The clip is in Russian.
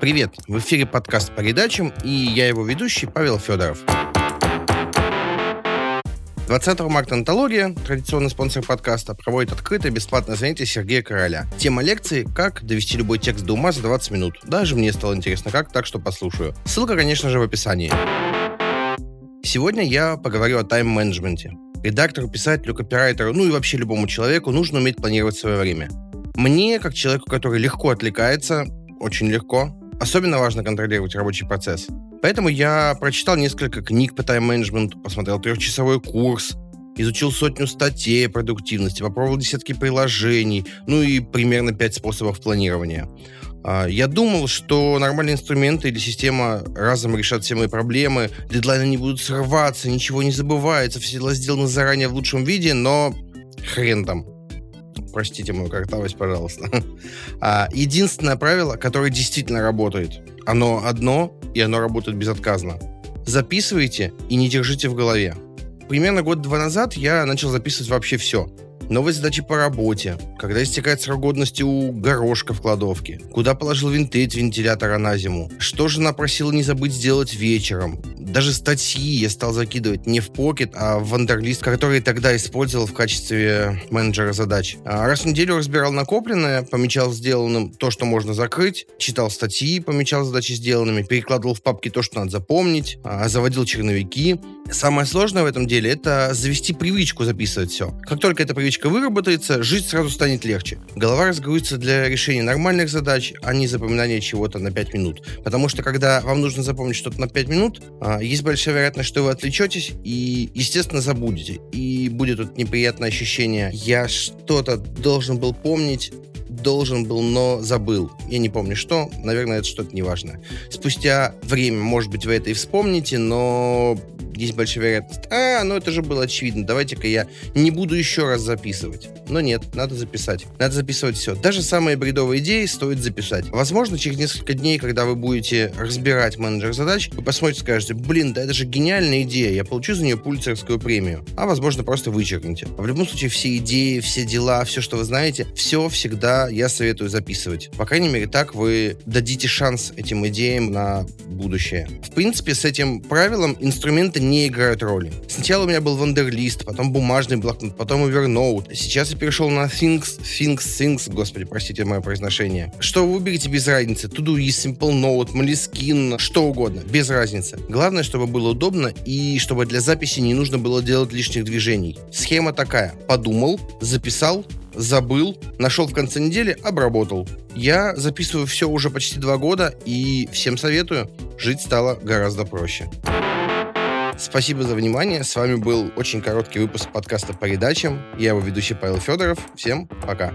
Привет! В эфире подкаст по передачам, и я его ведущий Павел Федоров. 20 марта «Антология», традиционный спонсор подкаста, проводит открытое бесплатное занятие Сергея Короля. Тема лекции «Как довести любой текст до ума за 20 минут». Даже мне стало интересно, как, так что послушаю. Ссылка, конечно же, в описании. Сегодня я поговорю о тайм-менеджменте. Редактору, писателю, копирайтеру, ну и вообще любому человеку нужно уметь планировать свое время. Мне, как человеку, который легко отвлекается, очень легко, особенно важно контролировать рабочий процесс. Поэтому я прочитал несколько книг по тайм-менеджменту, посмотрел трехчасовой курс, изучил сотню статей о продуктивности, попробовал десятки приложений, ну и примерно пять способов планирования. А, я думал, что нормальные инструменты или система разом решат все мои проблемы, дедлайны не будут срываться, ничего не забывается, все дела сделаны заранее в лучшем виде, но хрен там. Простите мою картавость, пожалуйста. А, единственное правило, которое действительно работает, оно одно, и оно работает безотказно. Записывайте и не держите в голове. Примерно год-два назад я начал записывать вообще все. Новые задачи по работе, когда истекает срок годности у горошка в кладовке, куда положил винты от вентилятора на зиму, что жена просила не забыть сделать вечером, даже статьи я стал закидывать не в Pocket, а в Wunderlist, который тогда использовал в качестве менеджера задач. А раз в неделю разбирал накопленное, помечал сделанным то, что можно закрыть, читал статьи, помечал задачи сделанными, перекладывал в папки то, что надо запомнить, а, заводил черновики. Самое сложное в этом деле — это завести привычку записывать все. Как только эта привычка выработается, жить сразу станет легче. Голова разгрузится для решения нормальных задач, а не запоминания чего-то на 5 минут. Потому что когда вам нужно запомнить что-то на 5 минут, а, есть большая вероятность, что вы отвлечетесь и, естественно, забудете. И будет вот неприятное ощущение, я что-то должен был помнить, должен был, но забыл. Я не помню что, наверное, это что-то неважное. Спустя время, может быть, вы это и вспомните, но есть большая вероятность. А, ну это же было очевидно, давайте-ка я не буду еще раз записывать. Но нет, надо записать. Надо записывать все. Даже самые бредовые идеи стоит записать. Возможно, через несколько дней, когда вы будете разбирать менеджер задач, вы посмотрите и скажете, блин, да это же гениальная идея, я получу за нее пульцерскую премию. А возможно, просто вычеркните. В любом случае, все идеи, все дела, все, что вы знаете, все всегда я советую записывать. По крайней мере, так вы дадите шанс этим идеям на будущее. В принципе, с этим правилом инструменты не играют роли. Сначала у меня был Вандерлист, потом бумажный блокнот, потом Evernote. Сейчас я перешел на Things, Things, Things, господи, простите мое произношение. Что вы выберете без разницы. Todoist, Simple Note, Moleskine, что угодно, без разницы. Главное, чтобы было удобно и чтобы для записи не нужно было делать лишних движений. Схема такая. Подумал, записал, забыл, нашел в конце недели, обработал. Я записываю все уже почти два года и всем советую. Жить стало гораздо проще. Спасибо за внимание. С вами был очень короткий выпуск подкаста по передачам. Я его ведущий Павел Федоров. Всем пока.